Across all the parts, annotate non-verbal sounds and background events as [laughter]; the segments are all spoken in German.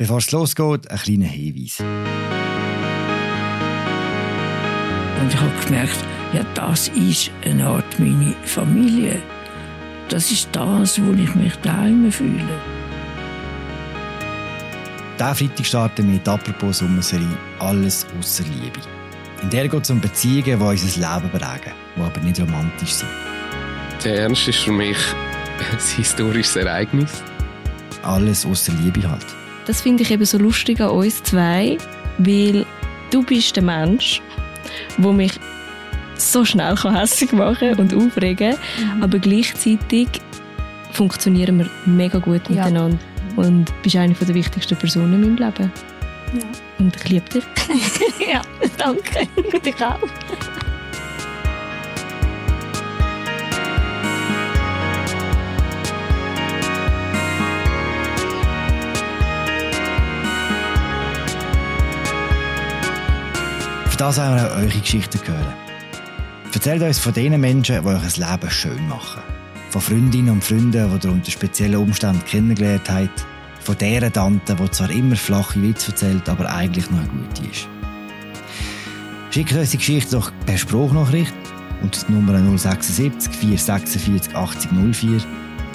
Bevor es losgeht, ein kleiner Hinweis. Und ich habe gemerkt, ja, das ist eine Art meine Familie. Das ist das, wo ich mich daheim fühle. Diesen Freitag starten wir mit «Apropos Sommerserie Alles außer Liebe». In der geht es um Beziehungen, die unser Leben prägen, die aber nicht romantisch sind. Der Ernst ist für mich [laughs] ein historisches Ereignis. Alles außer Liebe halt. Das finde ich eben so lustig an uns zwei, weil du bist der Mensch, der mich so schnell hässlich machen und aufregen mhm. aber gleichzeitig funktionieren wir mega gut ja. miteinander und bist eine der wichtigsten Personen in meinem Leben. Ja. Und ich liebe dich. [laughs] ja, danke. [laughs] dich auch. Das auch eure Geschichten gehört. Erzählt uns von den Menschen, die euch das Leben schön machen. Von Freundinnen und Freunden, die ihr unter speziellen Umständen kennengelernt habt. Von deren Tante, die zwar immer flache Witze erzählt, aber eigentlich noch eine gute ist. Schickt uns die Geschichte doch per Spruchnachricht unter die Nummer 076 446 80 04.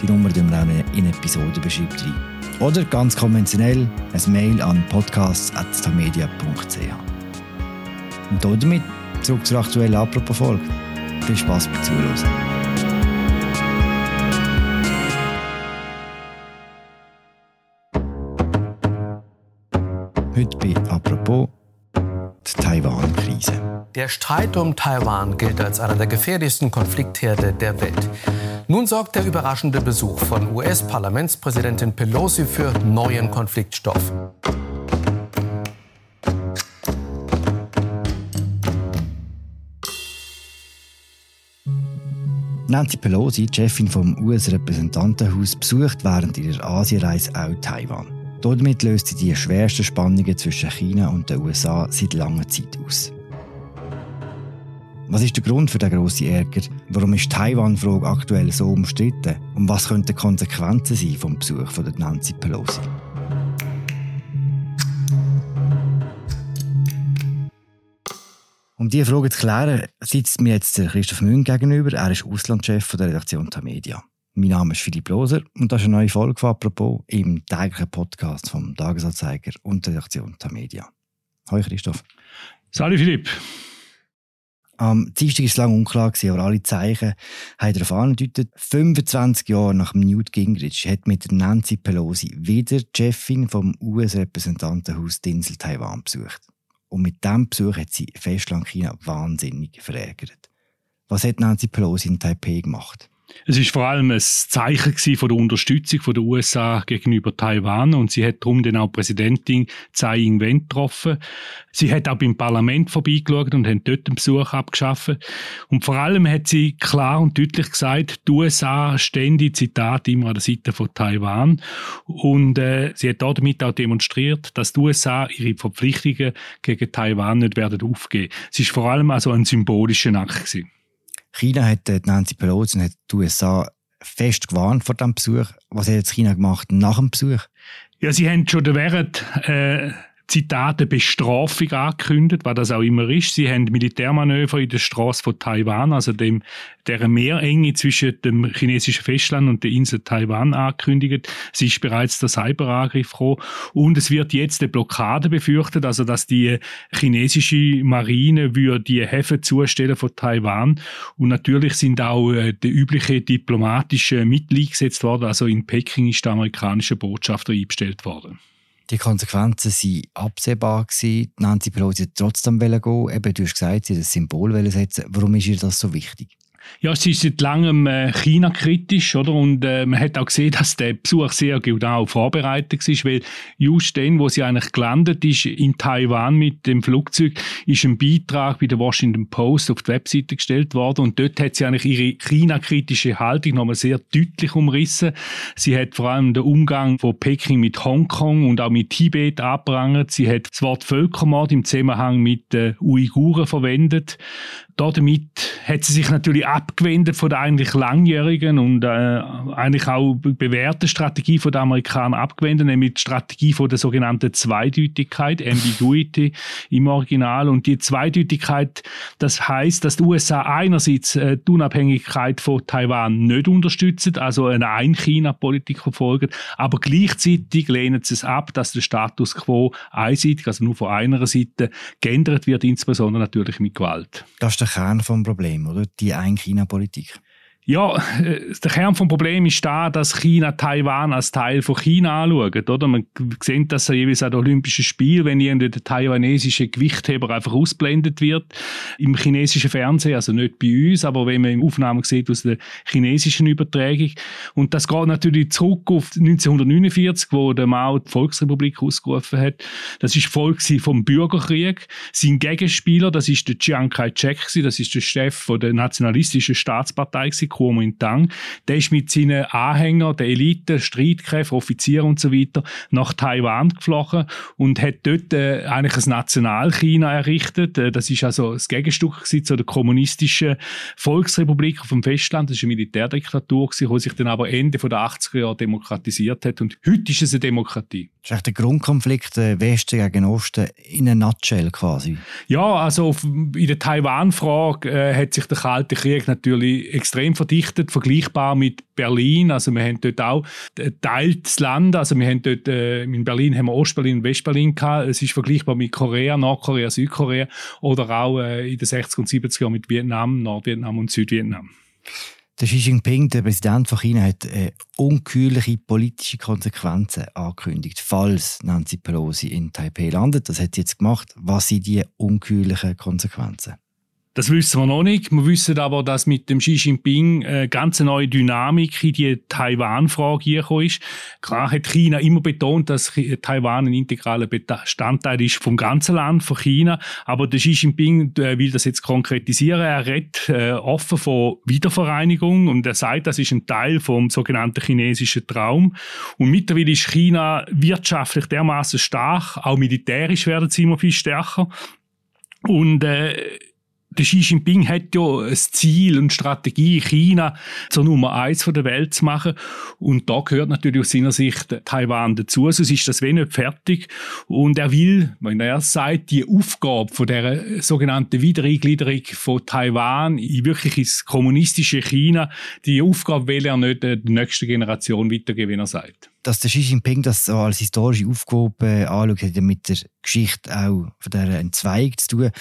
Die Nummer tun wir auch in Episode beschreibt rein. Oder ganz konventionell ein Mail an podcasts.tamedia.ch. Und damit zurück zur aktuellen Apropos-Folge. Viel Spaß beim Zuhören. Heute bei Apropos die Taiwan-Krise. Der Streit um Taiwan gilt als einer der gefährlichsten Konfliktherde der Welt. Nun sorgt der überraschende Besuch von US-Parlamentspräsidentin Pelosi für neuen Konfliktstoff. Nancy Pelosi, Chefin vom US-Repräsentantenhaus, besucht während ihrer Asienreise auch Taiwan. Damit löst sie die schwersten Spannungen zwischen China und den USA seit langer Zeit aus. Was ist der Grund für den grossen Ärger? Warum ist die Taiwan-Frage aktuell so umstritten? Und was könnten die Konsequenzen sein vom Besuch von Nancy Pelosi? Um diese Frage zu klären, sitzt mir jetzt Christoph Mühn gegenüber. Er ist Auslandschef der Redaktion Tamedia. Mein Name ist Philipp Loser und das ist eine neue Folge von «Apropos» im täglichen Podcast vom Tagesanzeiger und der Redaktion Tamedia. Hallo Christoph. Salut Philipp. Am Dienstag war es lange unklar, aber alle Zeichen haben darauf angedeutet, 25 Jahre nach Newt Gingrich hat mit Nancy Pelosi wieder die Chefin vom US-Repräsentantenhaus Dinsel Taiwan besucht. Und mit diesem Besuch hat sie Festland China wahnsinnig verärgert. Was hat Nancy Pelosi in Taipei gemacht? Es ist vor allem ein Zeichen von der Unterstützung der USA gegenüber Taiwan und sie hat darum dann auch Präsidentin Tsai Ing-wen getroffen. Sie hat auch beim Parlament vorbeigeschaut und hat dort einen Besuch abgeschafft. Und vor allem hat sie klar und deutlich gesagt, die USA stehen Zitat immer an der Seite von Taiwan und äh, sie hat damit auch demonstriert, dass die USA ihre Verpflichtungen gegen Taiwan nicht werden aufgeben. Es ist vor allem also ein symbolischer Akt gewesen. China hat äh, Nancy Pelosi und hat die USA fest gewarnt vor diesem Besuch. Was hat jetzt China gemacht nach dem Besuch? Ja, sie haben schon während äh, Zitate Bestrafung angekündigt, was das auch immer ist. Sie haben Militärmanöver in der Straße von Taiwan, also dem, der Meerenge zwischen dem chinesischen Festland und der Insel Taiwan angekündigt. Es ist bereits der Cyberangriff gekommen. Und es wird jetzt eine Blockade befürchtet, also dass die chinesische Marine würde die Häfen zustellen von Taiwan. Und natürlich sind auch äh, die üblichen diplomatischen Mittel eingesetzt worden. Also in Peking ist der amerikanische Botschafter eingestellt worden. Die Konsequenzen waren absehbar. Gewesen. Nancy Pelosi hat trotzdem gehen. Eben, du hast gesagt, sie hat das Symbol setzen. Warum ist ihr das so wichtig? Ja, sie ist seit langem äh, China-kritisch, oder? Und äh, man hat auch gesehen, [laughs] dass der Besuch sehr genau vorbereitet war, weil just dann, wo sie eigentlich gelandet ist in Taiwan mit dem Flugzeug, ist ein Beitrag bei der Washington Post auf die Webseite gestellt worden und dort hat sie eigentlich ihre China-kritische Haltung nochmal sehr deutlich umrissen. Sie hat vor allem den Umgang von Peking mit Hongkong und auch mit Tibet abprangert. Sie hat das Wort Völkermord im Zusammenhang mit den Uiguren verwendet. Damit hat sie sich natürlich abgewendet von der eigentlich langjährigen und äh, eigentlich auch bewährten Strategie von den Amerikanern abgewendet, nämlich die Strategie von der sogenannten Zweideutigkeit, Ambiguity im Original. Und die Zweideutigkeit, das heißt, dass die USA einerseits äh, die Unabhängigkeit von Taiwan nicht unterstützen, also eine Ein-China-Politik verfolgen, aber gleichzeitig lehnen sie es ab, dass der Status quo einseitig, also nur von einer Seite, geändert wird, insbesondere natürlich mit Gewalt. Das Kern des Problems, oder? Die Ein-China-Politik. Ja, [laughs] der Kern des Problems ist da, dass China Taiwan als Teil von China anschaut. Oder? Man sieht das ja jeweils an den Olympischen Spielen, wenn irgendwie der taiwanesische Gewichtheber einfach ausblendet wird im chinesischen Fernsehen, also nicht bei uns, aber wenn man im Aufnahmen sieht aus der chinesischen Übertragung. Und das geht natürlich zurück auf 1949, wo der Mao die Volksrepublik ausgerufen hat. Das ist Volk vom Bürgerkrieg. Sein Gegenspieler, das ist der Chiang Kai-shek, das ist der Chef der nationalistischen Staatspartei Kuomintang, der ist mit seinen Anhängern, der Elite, Streitkräften, Offizieren und so weiter nach Taiwan geflogen und hat dort äh, eigentlich ein Nationalchina errichtet. Äh, das ist also das Gegenstück zu der kommunistischen Volksrepublik vom Festland. Das ist eine Militärdiktatur, die sich dann aber Ende der 80er Jahre demokratisiert hat und heute ist es eine Demokratie. Das ist echt der Grundkonflikt äh, Westen gegen Osten in einer Nutshell quasi. Ja, also in der Taiwan-Frage äh, hat sich der Kalte Krieg natürlich extrem verdichtet, vergleichbar mit Berlin. Also wir haben dort auch teiltes Land. Also wir haben dort, äh, in Berlin haben wir Ostberlin und Westberlin gehabt. Es ist vergleichbar mit Korea, Nordkorea, Südkorea oder auch äh, in den 60er und 70er Jahren mit Vietnam, Nordvietnam und Südvietnam. Der Xi Jinping, der Präsident von China, hat äh, ungeheuerliche politische Konsequenzen angekündigt, falls Nancy Pelosi in Taipei landet. Das hat sie jetzt gemacht. Was sind die ungeheuerlichen Konsequenzen? Das wissen wir noch nicht. Wir wissen aber, dass mit dem Xi Jinping eine ganz neue Dynamik in die Taiwan-Frage gekommen ist. Klar hat China immer betont, dass Taiwan ein integraler Bestandteil ist vom ganzen Land, von China. Aber der Xi Jinping äh, will das jetzt konkretisieren. Er redet äh, offen von Wiedervereinigung und er sagt, das ist ein Teil vom sogenannten chinesischen Traum. Und mittlerweile ist China wirtschaftlich dermaßen stark, auch militärisch werden sie immer viel stärker. Und äh, der Xi Jinping hat ja ein Ziel und Strategie, China zur Nummer eins der Welt zu machen. Und da gehört natürlich aus seiner Sicht Taiwan dazu. Sonst ist das wenig fertig. Und er will, wenn er sagt, die Aufgabe von der sogenannten Wiedereingliederung von Taiwan in wirklich ins kommunistische China, die Aufgabe will er nicht der nächsten Generation weitergeben, wie er sagt dass der Xi Jinping das so als historische Aufgabe anschaut, hat ja mit der Geschichte auch von dieser Entzweigung zu tun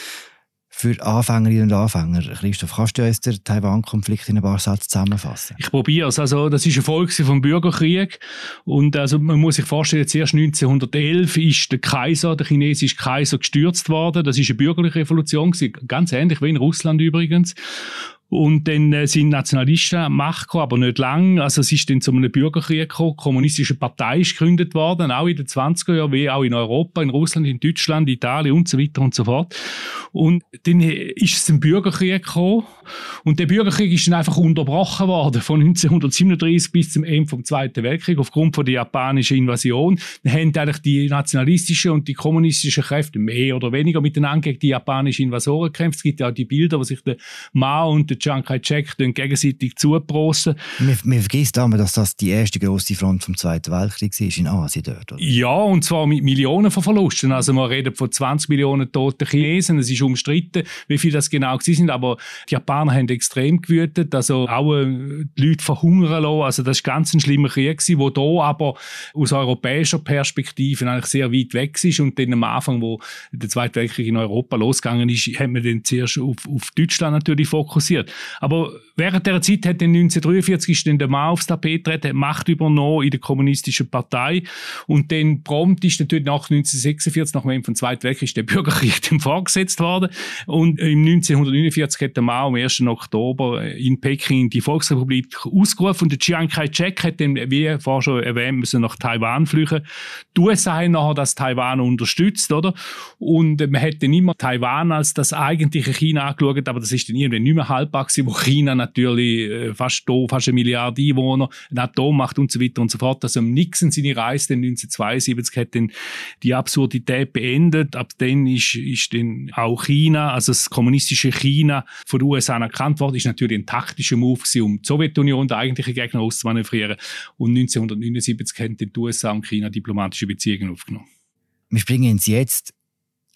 für Anfängerinnen und Anfänger. Christoph, kannst du uns den Taiwan-Konflikt in ein paar Sätzen zusammenfassen? Ich probiere es. Also, das ist ein Folge vom Bürgerkrieg. Und also, man muss sich vorstellen, zuerst 1911 ist der Kaiser, der chinesische Kaiser, gestürzt worden. Das ist eine bürgerliche Revolution, ganz ähnlich wie in Russland übrigens. Und dann äh, sind Nationalisten an Macht gekommen, aber nicht lang. Also es ist dann zu einem Bürgerkrieg gekommen. Die kommunistische Partei ist gegründet worden, auch in den 20er Jahren, wie auch in Europa, in Russland, in Deutschland, Italien und so weiter und so fort. Und dann ist es zum Bürgerkrieg gekommen. Und der Bürgerkrieg ist dann einfach unterbrochen worden, von 1937 bis zum Ende vom Zweiten Weltkrieg, aufgrund von der japanischen Invasion. Dann haben eigentlich die nationalistischen und die kommunistischen Kräfte mehr oder weniger miteinander gegen die japanischen Invasoren gekämpft. Es gibt ja auch die Bilder, wo sich der Mao und der Chiang Kai-shek gegenseitig zuprosten. Man, man vergisst aber, dass das die erste große Front vom Zweiten Weltkrieg war in Asien dort, oder? Ja, und zwar mit Millionen von Verlusten. Also man redet von 20 Millionen toten Chinesen. Es ist umstritten, wie viel das genau sind, aber die Japaner haben extrem gewütet, also auch äh, die Leute verhungern lassen. Also das war ganz ein schlimmer Krieg, der hier aber aus europäischer Perspektive eigentlich sehr weit weg ist und dann am Anfang, wo der Zweite Weltkrieg in Europa losgegangen ist, hat man dann zuerst auf, auf Deutschland natürlich fokussiert. Aber während der Zeit hat dann 1943 ist dann der Mann aufs Tapet getreten, hat Macht übernommen in der kommunistischen Partei und dann prompt ist natürlich nach 1946, nach dem Ende vom Zweiten Weltkrieg, der Bürgerkrieg [laughs] dann vorgesetzt worden und im 1949 hat der Mao am 1. Oktober in Peking die Volksrepublik ausgerufen und der Chiang Kai-shek hat dann, wie vorher schon erwähnt, müssen nach Taiwan fliegen. Die USA haben nachher das Taiwan unterstützt, oder? Und man hat dann immer Taiwan als das eigentliche China angeschaut, aber das ist dann irgendwann nicht mehr haltbar Gewesen, wo China natürlich äh, fast, fast eine Milliarde Einwohner, eine Atommacht und so weiter und so fort. Also Nixon seine Reise 1972 hat dann die Absurdität beendet. Ab dann ist, ist dann auch China, also das kommunistische China von den USA anerkannt worden. Ist natürlich ein taktischer Move gewesen, um die Sowjetunion, der eigentliche Gegner, auszumanövrieren. Und 1979 haben die USA und China diplomatische Beziehungen aufgenommen. Wir springen Jetzt.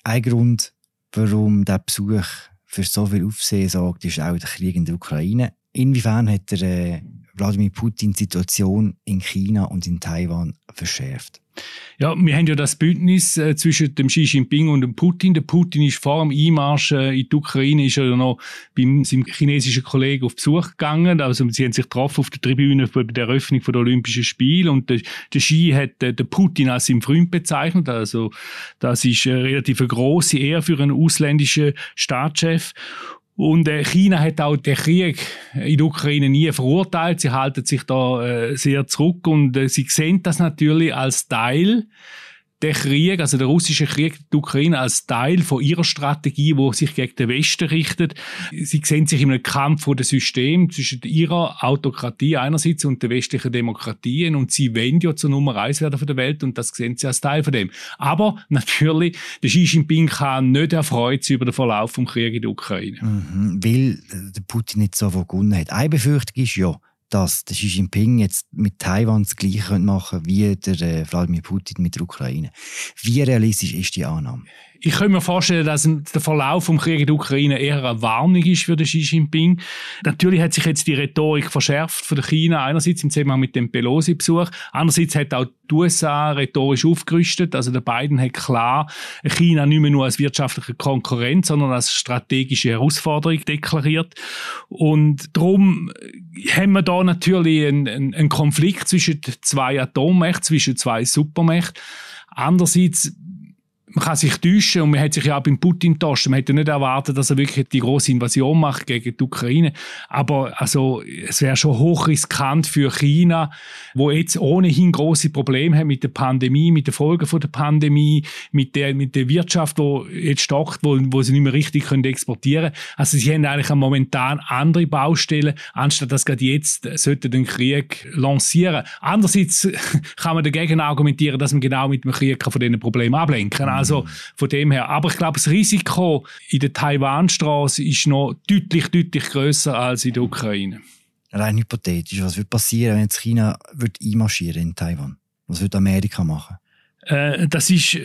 Ein Grund, warum der Besuch für so viel Aufsehen sorgt, ist auch der Krieg in der Ukraine. Inwiefern hat der äh, Wladimir Putin die Situation in China und in Taiwan verschärft? Ja, wir haben ja das Bündnis äh, zwischen dem Xi Jinping und dem Putin. Der Putin ist vor dem Einmarsch äh, in die Ukraine ist er ja noch beim seinem chinesischen Kollegen auf Besuch gegangen. Also sie haben sich getroffen auf der Tribüne bei der Eröffnung der Olympischen Spiele und der, der Xi hat äh, den Putin als seinen Freund bezeichnet. Also das ist eine relativ große Ehre für einen ausländischen Staatschef. Und äh, China hat auch den Krieg in der Ukraine nie verurteilt. Sie halten sich da äh, sehr zurück und äh, sie sehen das natürlich als Teil der Krieg, also der russische Krieg die Ukraine als Teil von ihrer Strategie, wo sich gegen den Westen richtet. Sie sehen sich in einem Kampf vor dem System zwischen ihrer Autokratie einerseits und der westlichen Demokratien und sie wollen ja zur Nummer eins werden von der Welt und das sehen sie als Teil von dem. Aber [laughs] natürlich, der Xi Jinping kann nicht erfreut sein über den Verlauf des Krieges in der Ukraine. Mhm, weil der Putin nicht so gewonnen hat. Eine Befürchtung ist ja, dass der Xi Jinping jetzt mit Taiwan das Gleiche machen könnte wie der äh, Wladimir Putin mit der Ukraine. Wie realistisch ist die Annahme? Ich kann mir vorstellen, dass der Verlauf vom Krieg in der Ukraine eher eine Warnung ist für den Xi Jinping. Natürlich hat sich jetzt die Rhetorik verschärft von China, einerseits im Zusammenhang mit dem Pelosi-Besuch, andererseits hat auch die USA rhetorisch aufgerüstet. Also der Biden hat klar China nicht mehr nur als wirtschaftliche Konkurrent, sondern als strategische Herausforderung deklariert. Und darum haben wir da natürlich einen, einen Konflikt zwischen zwei Atommächten, zwischen zwei Supermächten. Andererseits man kann sich täuschen und man hat sich ja auch beim Putin getäuscht. Man hätte nicht erwartet, dass er wirklich die große Invasion macht gegen die Ukraine. Aber also, es wäre schon hochriskant für China, wo jetzt ohnehin große Probleme hat mit der Pandemie, mit den Folgen der Pandemie, mit der, mit der Wirtschaft, wo jetzt stockt, wo, wo sie nicht mehr richtig können exportieren. Also sie haben eigentlich momentan andere Baustellen, anstatt dass gerade jetzt sollte den Krieg lancieren. Andererseits [laughs] kann man dagegen argumentieren, dass man genau mit dem Krieg von diesen Problemen ablenken kann. Also von dem her. Aber ich glaube, das Risiko in der Taiwanstraße ist noch deutlich, deutlich größer als in der Ukraine. Rein hypothetisch, was würde passieren, wenn jetzt China wird einmarschieren in Taiwan? Was würde Amerika machen? Äh, das ist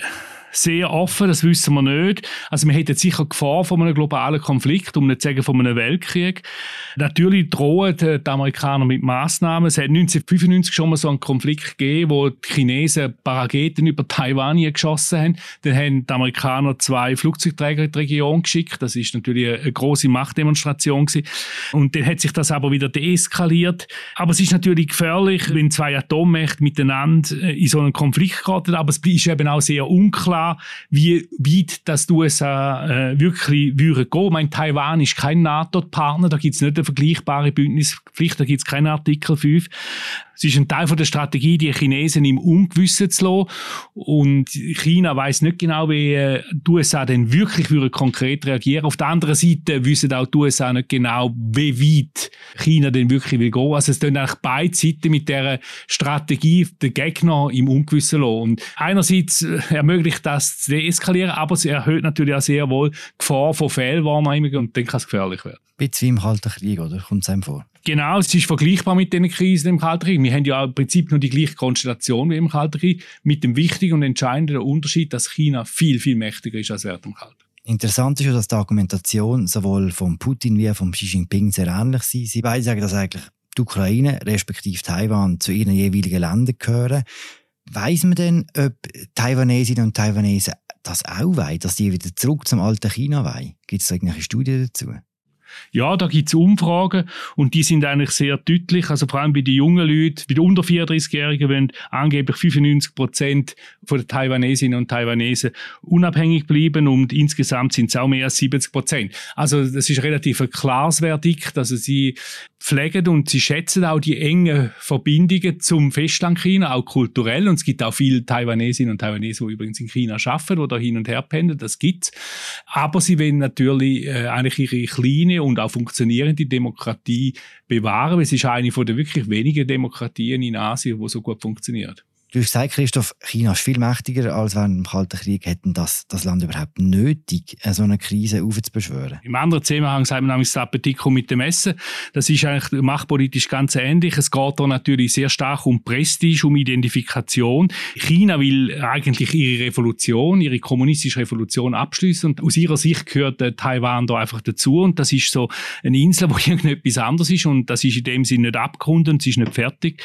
sehr offen, das wissen wir nicht. Also wir hätten sicher Gefahr von einem globalen Konflikt, um nicht zu sagen von einem Weltkrieg. Natürlich drohen die Amerikaner mit Massnahmen. Es hat 1995 schon mal so einen Konflikt gegeben, wo die Chinesen Parageten über Taiwan geschossen haben. Dann haben die Amerikaner zwei Flugzeugträger in die Region geschickt. Das ist natürlich eine große Machtdemonstration gewesen. Und dann hat sich das aber wieder deeskaliert. Aber es ist natürlich gefährlich, wenn zwei Atommächte miteinander in so einen Konflikt geraten. Aber es ist eben auch sehr unklar, klar, wie weit das die USA äh, wirklich würden gehen. Ich meine, Taiwan ist kein NATO-Partner, da gibt es nicht eine vergleichbare Bündnispflicht, da gibt es keinen Artikel 5. Es ist ein Teil von der Strategie, die Chinesen im Ungewissen zu lassen. Und China weiß nicht genau, wie äh, die USA denn wirklich konkret reagieren. Auf der anderen Seite wissen auch die USA nicht genau, wie weit China denn wirklich will gehen. Also es tun eigentlich beide Seiten mit dieser Strategie den Gegner im Ungewissen lassen. Und einerseits äh, ermöglicht das zu deeskalieren, aber es erhöht natürlich auch sehr wohl die Gefahr von Fehlwahrnehmungen und dann kann es gefährlich werden. Ein bisschen wie im Kalten Krieg, oder? Kommt es einem vor? Genau, es ist vergleichbar mit den Krisen im Kalten Krieg. Wir haben ja im Prinzip nur die gleiche Konstellation wie im Kalten Krieg, mit dem wichtigen und entscheidenden Unterschied, dass China viel, viel mächtiger ist als während dem Kalten. Interessant ist ja, dass die Argumentation sowohl von Putin wie von Xi Jinping sehr ähnlich sind. Sie beide sagen, dass eigentlich die Ukraine respektive Taiwan zu ihren jeweiligen Ländern gehören. Weiß man denn, ob Taiwanesinnen und Taiwanesen das auch wollen, dass die wieder zurück zum alten China wollen? Gibt es da irgendwelche Studien dazu? Ja, da gibt's Umfragen und die sind eigentlich sehr deutlich. Also vor allem bei den jungen Leuten, bei den unter 34-Jährigen wollen angeblich 95 Prozent von den Taiwanesinnen und Taiwanesen unabhängig bleiben und insgesamt sind es auch mehr als 70 Prozent. Also das ist relativ ein klares Verdikt. Also sie pflegen und sie schätzen auch die engen Verbindungen zum Festland China, auch kulturell. Und es gibt auch viele Taiwanesinnen und Taiwanesen, die übrigens in China arbeiten oder hin und her pendeln. Das gibt's. Aber sie wollen natürlich äh, eigentlich ihre kleine und auch funktionierende Demokratie bewahren. Es ist eine von der wirklich wenigen Demokratien in Asien, wo so gut funktioniert. Du hast gesagt, Christoph, China ist viel mächtiger als während dem Kalten Krieg. Hätten das, das Land überhaupt nötig, so eine Krise aufzubeschwören? Im anderen Zusammenhang sagt man nämlich das Appetikum mit dem Essen. Das ist eigentlich machtpolitisch ganz ähnlich. Es geht da natürlich sehr stark um Prestige, um Identifikation. China will eigentlich ihre Revolution, ihre kommunistische Revolution abschließen und aus ihrer Sicht gehört äh, Taiwan da einfach dazu und das ist so eine Insel, wo [laughs] irgendetwas anderes ist und das ist in dem Sinne nicht abgerundet und sie ist nicht fertig.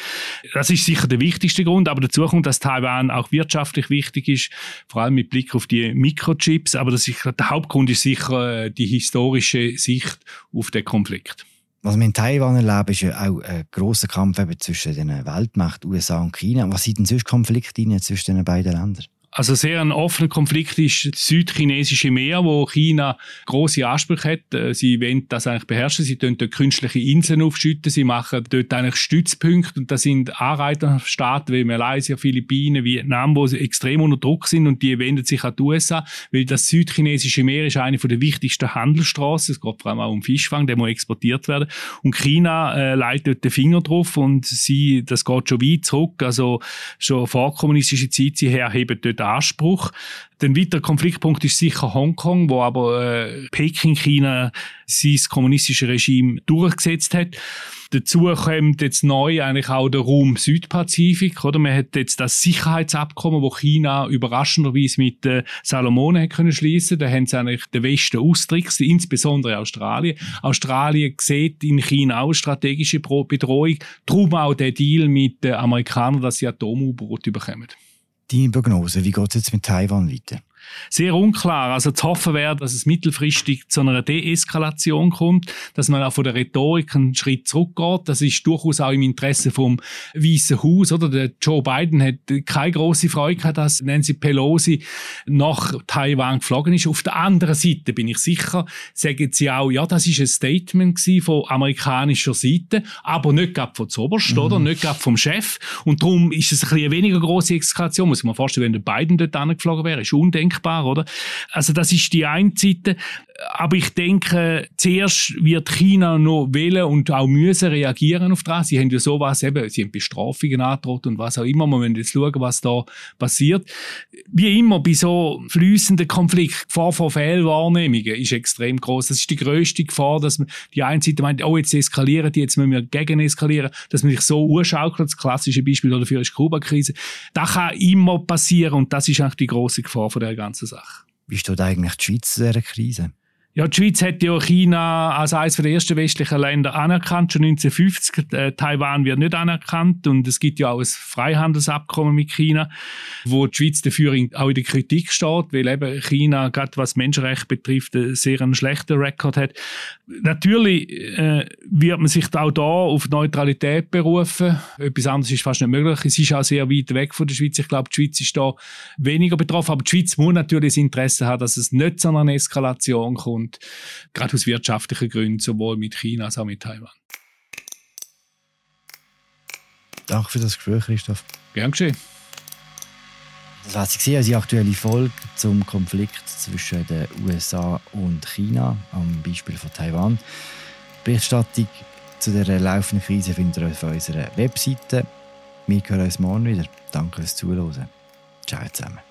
Das ist sicher der wichtigste Grund, aber dazu dazu kommt, dass Taiwan auch wirtschaftlich wichtig ist, vor allem mit Blick auf die Mikrochips. Aber das ist, der Hauptgrund ist sicher äh, die historische Sicht auf den Konflikt. Was wir in Taiwan erleben, ist ja auch ein grosser Kampf zwischen den Weltmächten USA und China. Was sind denn sonst Konflikte zwischen den beiden Ländern? Also sehr ein offener Konflikt ist das südchinesische Meer, wo China große Ansprüche hat. Äh, sie wollen das eigentlich beherrschen. Sie tun dort künstliche Inseln aufschütten. Sie machen dort eigentlich Stützpunkte. Und das sind Anreiterstaaten wie Malaysia, Philippinen, Vietnam, wo sie extrem unter Druck sind und die wenden sich an die USA, weil das südchinesische Meer ist eine der wichtigsten Handelsstraßen. Es geht vor allem auch um Fischfang, der muss exportiert werden. Und China äh, leitet dort den Finger drauf und sie, das geht schon weit zurück. Also schon vor kommunistischer Zeit, sie herheben dort Anspruch. Der weitere Konfliktpunkt ist sicher Hongkong, wo aber äh, Peking, China, sein kommunistische Regime durchgesetzt hat. Dazu kommt jetzt neu eigentlich auch der Raum Südpazifik, oder? Man hat jetzt das Sicherheitsabkommen, wo China überraschenderweise mit äh, Salomonen hat können schließen. Da haben sie eigentlich den Westen austrickst, insbesondere Australien. Australien sieht in China auch strategische Bedrohung. Darum auch der Deal mit den Amerikanern, dass sie Atom-U-Boote bekommen. Deine Prognose, wie geht es jetzt mit Taiwan weiter? Sehr unklar. Also zu hoffen wäre, dass es mittelfristig zu einer Deeskalation kommt, dass man auch von der Rhetorik einen Schritt zurückgeht. Das ist durchaus auch im Interesse vom Weißen Haus, oder? Der Joe Biden hat keine große Freude gehabt, dass Nancy Pelosi nach Taiwan geflogen ist. Auf der anderen Seite bin ich sicher, sagen sie auch, ja, das ist ein Statement von amerikanischer Seite, aber nicht gerade von zuoberst, mhm. oder? Nicht gerade vom Chef. Und darum ist es ein bisschen eine weniger große Eskalation. Muss man vorstellen, wenn der Biden dort angeflogen wäre, ist undenkbar denkbar, oder? Also das ist die eine Seite. Aber ich denke, zuerst wird China noch wählen und auch müssen reagieren auf das. Sie haben ja sowas eben, sie haben Bestrafungen angedroht und was auch immer. Wir müssen jetzt schauen, was da passiert. Wie immer bei so fließenden Konflikten, Gefahr von Fehlwahrnehmungen ist extrem groß. Das ist die größte Gefahr, dass man die eine Seite meint, oh, jetzt eskalieren die, jetzt müssen wir gegen eskalieren, dass man sich so urschaukelt. Das klassische Beispiel dafür ist die Kuba-Krise. Das kann immer passieren und das ist eigentlich die große Gefahr von der ganzen Sache. Wie steht eigentlich die Schweiz in dieser Krise? Ja, die Schweiz hat ja China als eines der ersten westlichen Länder anerkannt, schon 1950. Äh, Taiwan wird nicht anerkannt und es gibt ja auch ein Freihandelsabkommen mit China, wo die Schweiz dafür auch in der Kritik steht, weil eben China, gerade was Menschenrechte betrifft, einen sehr einen schlechten Rekord hat. Natürlich äh, wird man sich auch da auf Neutralität berufen. Etwas anderes ist fast nicht möglich. Es ist auch sehr weit weg von der Schweiz. Ich glaube, die Schweiz ist da weniger betroffen, aber die Schweiz muss natürlich das Interesse haben, dass es nicht zu einer Eskalation kommt gerade aus wirtschaftlichen Gründen, sowohl mit China als auch mit Taiwan. Danke für das Gespräch, Christoph. Gern geschehen. Das war sie die aktuelle Folge zum Konflikt zwischen den USA und China, am Beispiel von Taiwan. Die Berichterstattung zu der laufenden Krise findet ihr auf unserer Webseite. Wir hören uns morgen wieder. Danke fürs Zuhören. Ciao zusammen.